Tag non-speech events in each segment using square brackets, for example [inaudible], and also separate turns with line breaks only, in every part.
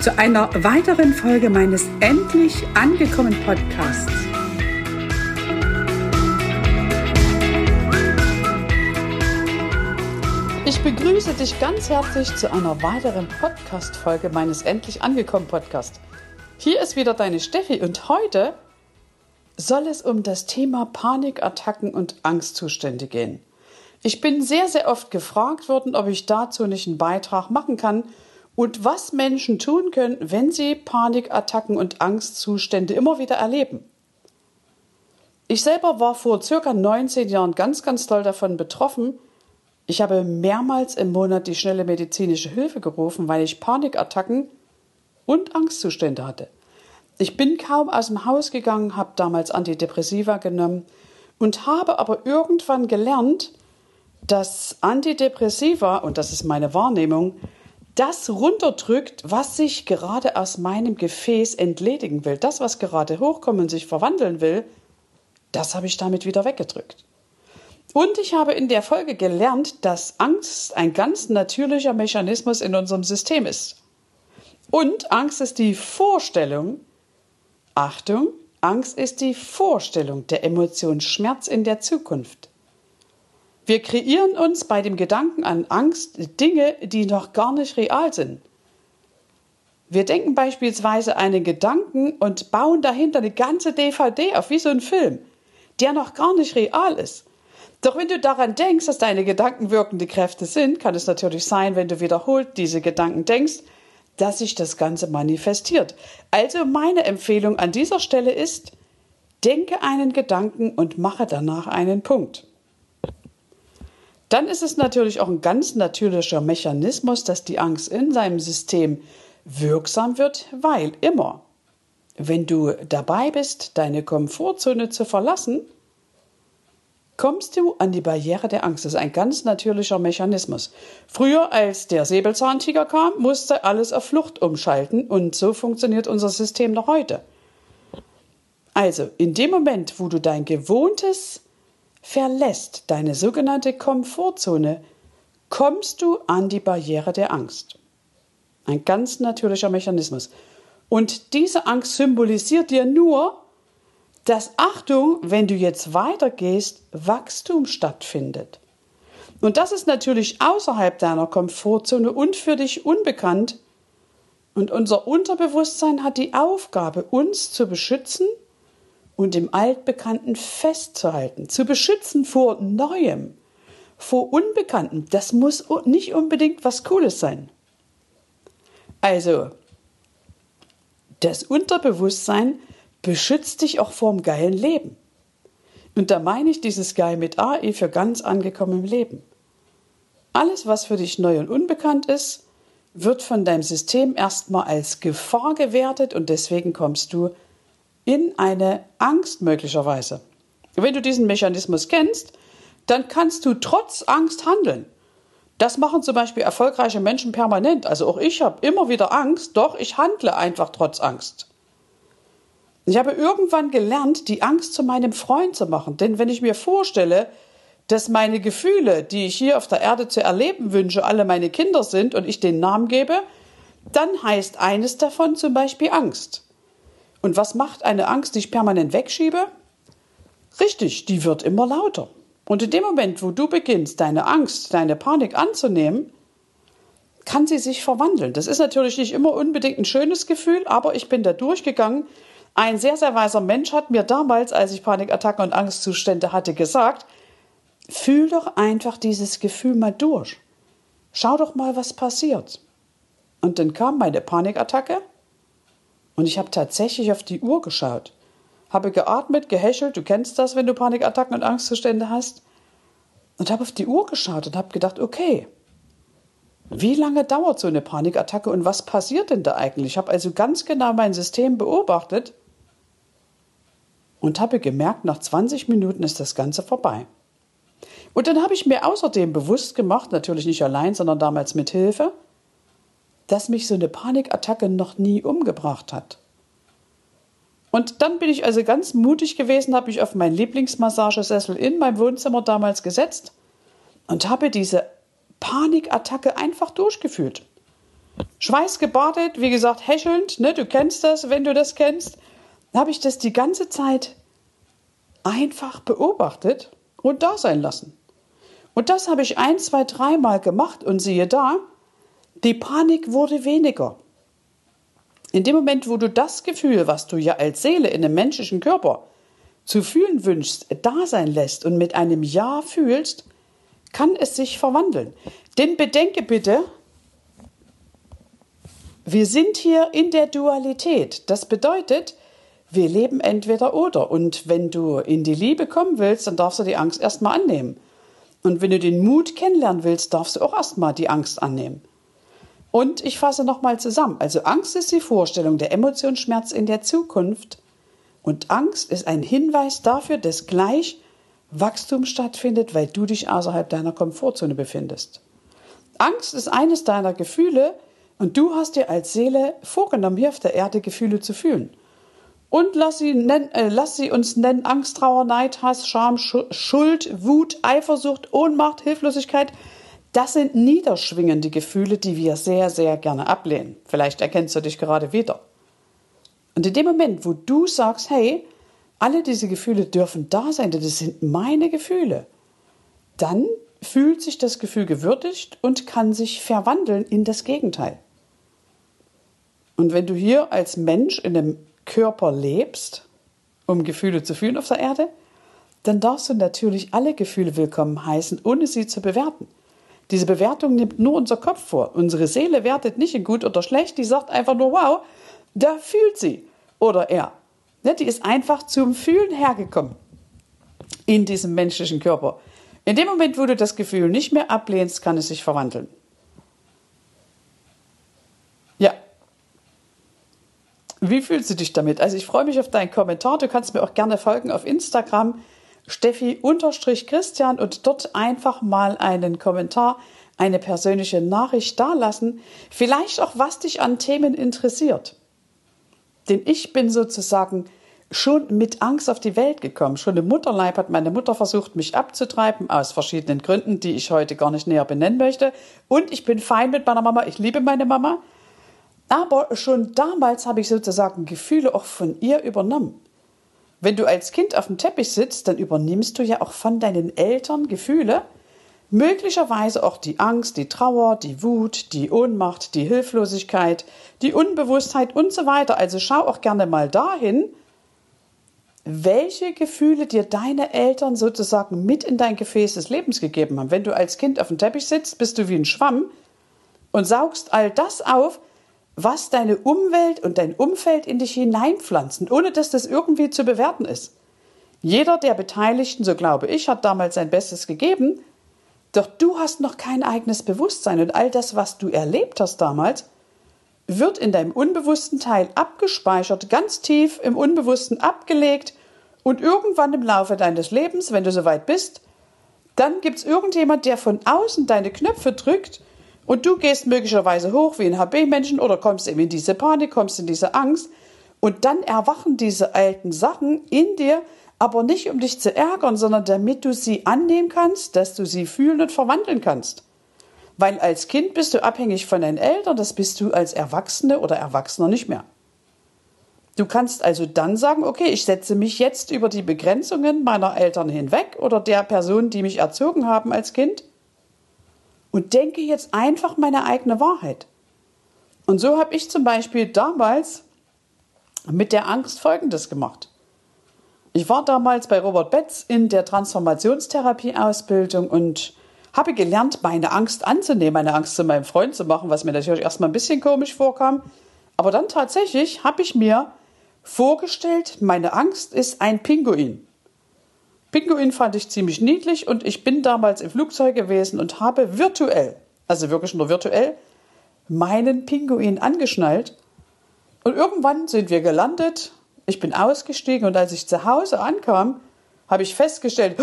zu einer weiteren Folge meines Endlich angekommen Podcasts. Ich begrüße dich ganz herzlich zu einer weiteren Podcast-Folge meines Endlich angekommen Podcast. Hier ist wieder deine Steffi und heute soll es um das Thema Panikattacken und Angstzustände gehen. Ich bin sehr, sehr oft gefragt worden, ob ich dazu nicht einen Beitrag machen kann und was Menschen tun können, wenn sie Panikattacken und Angstzustände immer wieder erleben. Ich selber war vor circa 19 Jahren ganz, ganz doll davon betroffen, ich habe mehrmals im Monat die schnelle medizinische Hilfe gerufen, weil ich Panikattacken und Angstzustände hatte. Ich bin kaum aus dem Haus gegangen, habe damals Antidepressiva genommen und habe aber irgendwann gelernt, dass Antidepressiva, und das ist meine Wahrnehmung, das runterdrückt, was sich gerade aus meinem Gefäß entledigen will. Das, was gerade hochkommen und sich verwandeln will, das habe ich damit wieder weggedrückt. Und ich habe in der Folge gelernt, dass Angst ein ganz natürlicher Mechanismus in unserem System ist. Und Angst ist die Vorstellung, Achtung, Angst ist die Vorstellung der Emotion Schmerz in der Zukunft. Wir kreieren uns bei dem Gedanken an Angst Dinge, die noch gar nicht real sind. Wir denken beispielsweise einen Gedanken und bauen dahinter eine ganze DVD auf, wie so ein Film, der noch gar nicht real ist. Doch wenn du daran denkst, dass deine Gedanken wirkende Kräfte sind, kann es natürlich sein, wenn du wiederholt diese Gedanken denkst, dass sich das Ganze manifestiert. Also meine Empfehlung an dieser Stelle ist, denke einen Gedanken und mache danach einen Punkt. Dann ist es natürlich auch ein ganz natürlicher Mechanismus, dass die Angst in seinem System wirksam wird, weil immer, wenn du dabei bist, deine Komfortzone zu verlassen, kommst du an die Barriere der Angst. Das ist ein ganz natürlicher Mechanismus. Früher, als der Säbelzahntiger kam, musste alles auf Flucht umschalten und so funktioniert unser System noch heute. Also, in dem Moment, wo du dein Gewohntes verlässt, deine sogenannte Komfortzone, kommst du an die Barriere der Angst. Ein ganz natürlicher Mechanismus. Und diese Angst symbolisiert dir nur, dass Achtung, wenn du jetzt weitergehst, Wachstum stattfindet. Und das ist natürlich außerhalb deiner Komfortzone und für dich unbekannt. Und unser Unterbewusstsein hat die Aufgabe, uns zu beschützen und im Altbekannten festzuhalten, zu beschützen vor Neuem, vor Unbekanntem. Das muss nicht unbedingt was Cooles sein. Also, das Unterbewusstsein beschützt dich auch vorm geilen Leben. Und da meine ich dieses Geil mit AE für ganz angekommen im Leben. Alles, was für dich neu und unbekannt ist, wird von deinem System erstmal als Gefahr gewertet und deswegen kommst du in eine Angst möglicherweise. Wenn du diesen Mechanismus kennst, dann kannst du trotz Angst handeln. Das machen zum Beispiel erfolgreiche Menschen permanent. Also auch ich habe immer wieder Angst, doch ich handle einfach trotz Angst. Ich habe irgendwann gelernt, die Angst zu meinem Freund zu machen. Denn wenn ich mir vorstelle, dass meine Gefühle, die ich hier auf der Erde zu erleben wünsche, alle meine Kinder sind und ich den Namen gebe, dann heißt eines davon zum Beispiel Angst. Und was macht eine Angst, die ich permanent wegschiebe? Richtig, die wird immer lauter. Und in dem Moment, wo du beginnst, deine Angst, deine Panik anzunehmen, kann sie sich verwandeln. Das ist natürlich nicht immer unbedingt ein schönes Gefühl, aber ich bin da durchgegangen. Ein sehr, sehr weiser Mensch hat mir damals, als ich Panikattacken und Angstzustände hatte, gesagt, fühl doch einfach dieses Gefühl mal durch. Schau doch mal, was passiert. Und dann kam meine Panikattacke und ich habe tatsächlich auf die Uhr geschaut habe geatmet, gehäschelt, du kennst das, wenn du Panikattacken und Angstzustände hast, und habe auf die Uhr geschaut und habe gedacht, okay, wie lange dauert so eine Panikattacke und was passiert denn da eigentlich? Ich habe also ganz genau mein System beobachtet und habe gemerkt, nach 20 Minuten ist das Ganze vorbei. Und dann habe ich mir außerdem bewusst gemacht, natürlich nicht allein, sondern damals mit Hilfe, dass mich so eine Panikattacke noch nie umgebracht hat. Und dann bin ich also ganz mutig gewesen, habe mich auf meinen Lieblingsmassagesessel in meinem Wohnzimmer damals gesetzt und habe diese Panikattacke einfach durchgefühlt. Schweißgebadet, wie gesagt, häschelnd, ne, du kennst das, wenn du das kennst, habe ich das die ganze Zeit einfach beobachtet und da sein lassen. Und das habe ich ein, zwei, dreimal gemacht und siehe da, die Panik wurde weniger. In dem Moment, wo du das Gefühl, was du ja als Seele in einem menschlichen Körper zu fühlen wünschst, da sein lässt und mit einem Ja fühlst, kann es sich verwandeln. Denn bedenke bitte, wir sind hier in der Dualität. Das bedeutet, wir leben entweder oder. Und wenn du in die Liebe kommen willst, dann darfst du die Angst erstmal annehmen. Und wenn du den Mut kennenlernen willst, darfst du auch erstmal die Angst annehmen. Und ich fasse nochmal zusammen. Also Angst ist die Vorstellung der Emotionsschmerz in der Zukunft. Und Angst ist ein Hinweis dafür, dass gleich Wachstum stattfindet, weil du dich außerhalb deiner Komfortzone befindest. Angst ist eines deiner Gefühle und du hast dir als Seele vorgenommen, hier auf der Erde Gefühle zu fühlen. Und lass sie, nennen, äh, lass sie uns nennen Angst, Trauer, Neid, Hass, Scham, Schuld, Wut, Eifersucht, Ohnmacht, Hilflosigkeit – das sind niederschwingende Gefühle, die wir sehr, sehr gerne ablehnen. Vielleicht erkennst du dich gerade wieder. Und in dem Moment, wo du sagst, hey, alle diese Gefühle dürfen da sein, denn das sind meine Gefühle, dann fühlt sich das Gefühl gewürdigt und kann sich verwandeln in das Gegenteil. Und wenn du hier als Mensch in einem Körper lebst, um Gefühle zu fühlen auf der Erde, dann darfst du natürlich alle Gefühle willkommen heißen, ohne sie zu bewerten. Diese Bewertung nimmt nur unser Kopf vor. Unsere Seele wertet nicht in gut oder schlecht, die sagt einfach nur, wow, da fühlt sie oder er. Ne, die ist einfach zum Fühlen hergekommen in diesem menschlichen Körper. In dem Moment, wo du das Gefühl nicht mehr ablehnst, kann es sich verwandeln. Ja. Wie fühlst du dich damit? Also ich freue mich auf deinen Kommentar. Du kannst mir auch gerne folgen auf Instagram. Steffi-Christian und dort einfach mal einen Kommentar, eine persönliche Nachricht dalassen. Vielleicht auch, was dich an Themen interessiert. Denn ich bin sozusagen schon mit Angst auf die Welt gekommen. Schon im Mutterleib hat meine Mutter versucht, mich abzutreiben, aus verschiedenen Gründen, die ich heute gar nicht näher benennen möchte. Und ich bin fein mit meiner Mama, ich liebe meine Mama. Aber schon damals habe ich sozusagen Gefühle auch von ihr übernommen. Wenn du als Kind auf dem Teppich sitzt, dann übernimmst du ja auch von deinen Eltern Gefühle, möglicherweise auch die Angst, die Trauer, die Wut, die Ohnmacht, die Hilflosigkeit, die Unbewusstheit und so weiter. Also schau auch gerne mal dahin, welche Gefühle dir deine Eltern sozusagen mit in dein Gefäß des Lebens gegeben haben. Wenn du als Kind auf dem Teppich sitzt, bist du wie ein Schwamm und saugst all das auf, was deine Umwelt und dein Umfeld in dich hineinpflanzen, ohne dass das irgendwie zu bewerten ist. Jeder der Beteiligten, so glaube ich, hat damals sein Bestes gegeben, doch du hast noch kein eigenes Bewusstsein und all das, was du erlebt hast damals, wird in deinem unbewussten Teil abgespeichert, ganz tief im Unbewussten abgelegt Und irgendwann im Laufe deines Lebens, wenn du soweit bist, dann gibt es irgendjemand, der von außen deine Knöpfe drückt und du gehst möglicherweise hoch wie ein HB-Menschen oder kommst eben in diese Panik, kommst in diese Angst und dann erwachen diese alten Sachen in dir, aber nicht um dich zu ärgern, sondern damit du sie annehmen kannst, dass du sie fühlen und verwandeln kannst. Weil als Kind bist du abhängig von deinen Eltern, das bist du als Erwachsene oder Erwachsener nicht mehr. Du kannst also dann sagen, okay, ich setze mich jetzt über die Begrenzungen meiner Eltern hinweg oder der Person, die mich erzogen haben als Kind und denke jetzt einfach meine eigene Wahrheit. Und so habe ich zum Beispiel damals mit der Angst Folgendes gemacht. Ich war damals bei Robert Betz in der Transformationstherapie-Ausbildung und habe gelernt, meine Angst anzunehmen, meine Angst zu meinem Freund zu machen, was mir natürlich erstmal ein bisschen komisch vorkam. Aber dann tatsächlich habe ich mir vorgestellt, meine Angst ist ein Pinguin. Pinguin fand ich ziemlich niedlich und ich bin damals im Flugzeug gewesen und habe virtuell, also wirklich nur virtuell, meinen Pinguin angeschnallt. Und irgendwann sind wir gelandet, ich bin ausgestiegen und als ich zu Hause ankam, habe ich festgestellt,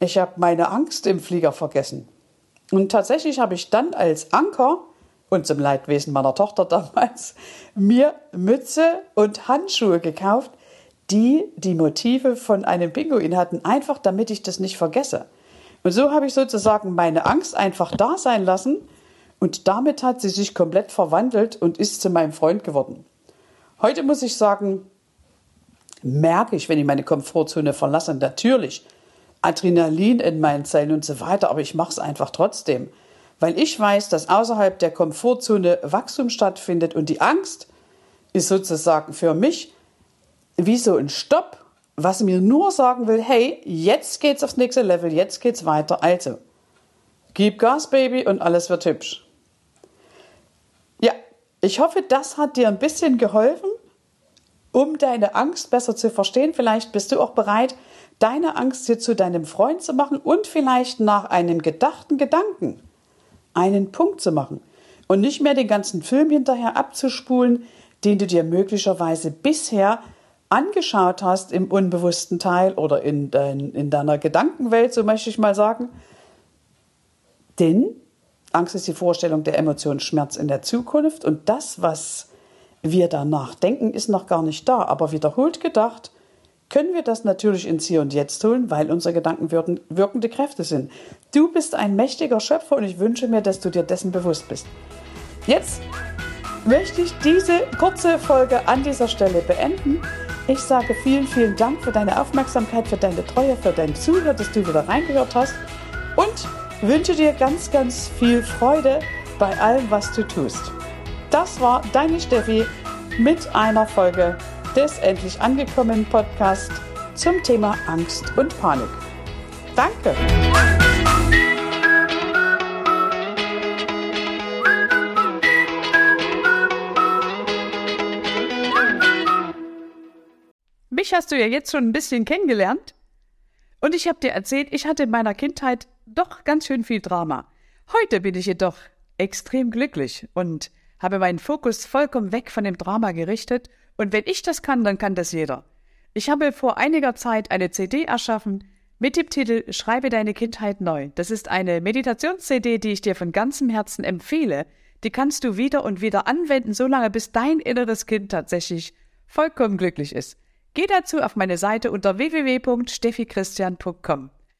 ich habe meine Angst im Flieger vergessen. Und tatsächlich habe ich dann als Anker und zum Leidwesen meiner Tochter [laughs] damals mir Mütze und Handschuhe gekauft, die die Motive von einem Pinguin hatten, einfach damit ich das nicht vergesse. Und so habe ich sozusagen meine Angst einfach da sein lassen und damit hat sie sich komplett verwandelt und ist zu meinem Freund geworden. Heute muss ich sagen, merke ich, wenn ich meine Komfortzone verlasse, natürlich Adrenalin in meinen Zellen und so weiter, aber ich mache es einfach trotzdem weil ich weiß, dass außerhalb der Komfortzone Wachstum stattfindet und die Angst ist sozusagen für mich wie so ein Stopp, was mir nur sagen will, hey, jetzt geht's aufs nächste Level, jetzt geht's weiter. Also, gib Gas, Baby, und alles wird hübsch. Ja, ich hoffe, das hat dir ein bisschen geholfen, um deine Angst besser zu verstehen. Vielleicht bist du auch bereit, deine Angst hier zu deinem Freund zu machen und vielleicht nach einem gedachten Gedanken einen Punkt zu machen und nicht mehr den ganzen Film hinterher abzuspulen, den du dir möglicherweise bisher angeschaut hast im unbewussten Teil oder in, dein, in deiner Gedankenwelt, so möchte ich mal sagen. Denn Angst ist die Vorstellung der Emotion Schmerz in der Zukunft und das, was wir danach denken, ist noch gar nicht da. Aber wiederholt gedacht, können wir das natürlich ins Hier und Jetzt holen, weil unsere Gedanken wirkende Kräfte sind. Du bist ein mächtiger Schöpfer und ich wünsche mir, dass du dir dessen bewusst bist. Jetzt möchte ich diese kurze Folge an dieser Stelle beenden. Ich sage vielen, vielen Dank für deine Aufmerksamkeit, für deine Treue, für dein Zuhören, dass du wieder reingehört hast und wünsche dir ganz, ganz viel Freude bei allem, was du tust. Das war deine Steffi mit einer Folge des Endlich angekommen Podcast zum Thema Angst und Panik. Danke! Mich hast du ja jetzt schon ein bisschen kennengelernt. Und ich habe dir erzählt, ich hatte in meiner Kindheit doch ganz schön viel Drama. Heute bin ich jedoch extrem glücklich und habe meinen Fokus vollkommen weg von dem Drama gerichtet und wenn ich das kann, dann kann das jeder. Ich habe vor einiger Zeit eine CD erschaffen mit dem Titel Schreibe deine Kindheit neu. Das ist eine Meditations-CD, die ich dir von ganzem Herzen empfehle. Die kannst du wieder und wieder anwenden, solange bis dein inneres Kind tatsächlich vollkommen glücklich ist. Geh dazu auf meine Seite unter www.steffichristian.com.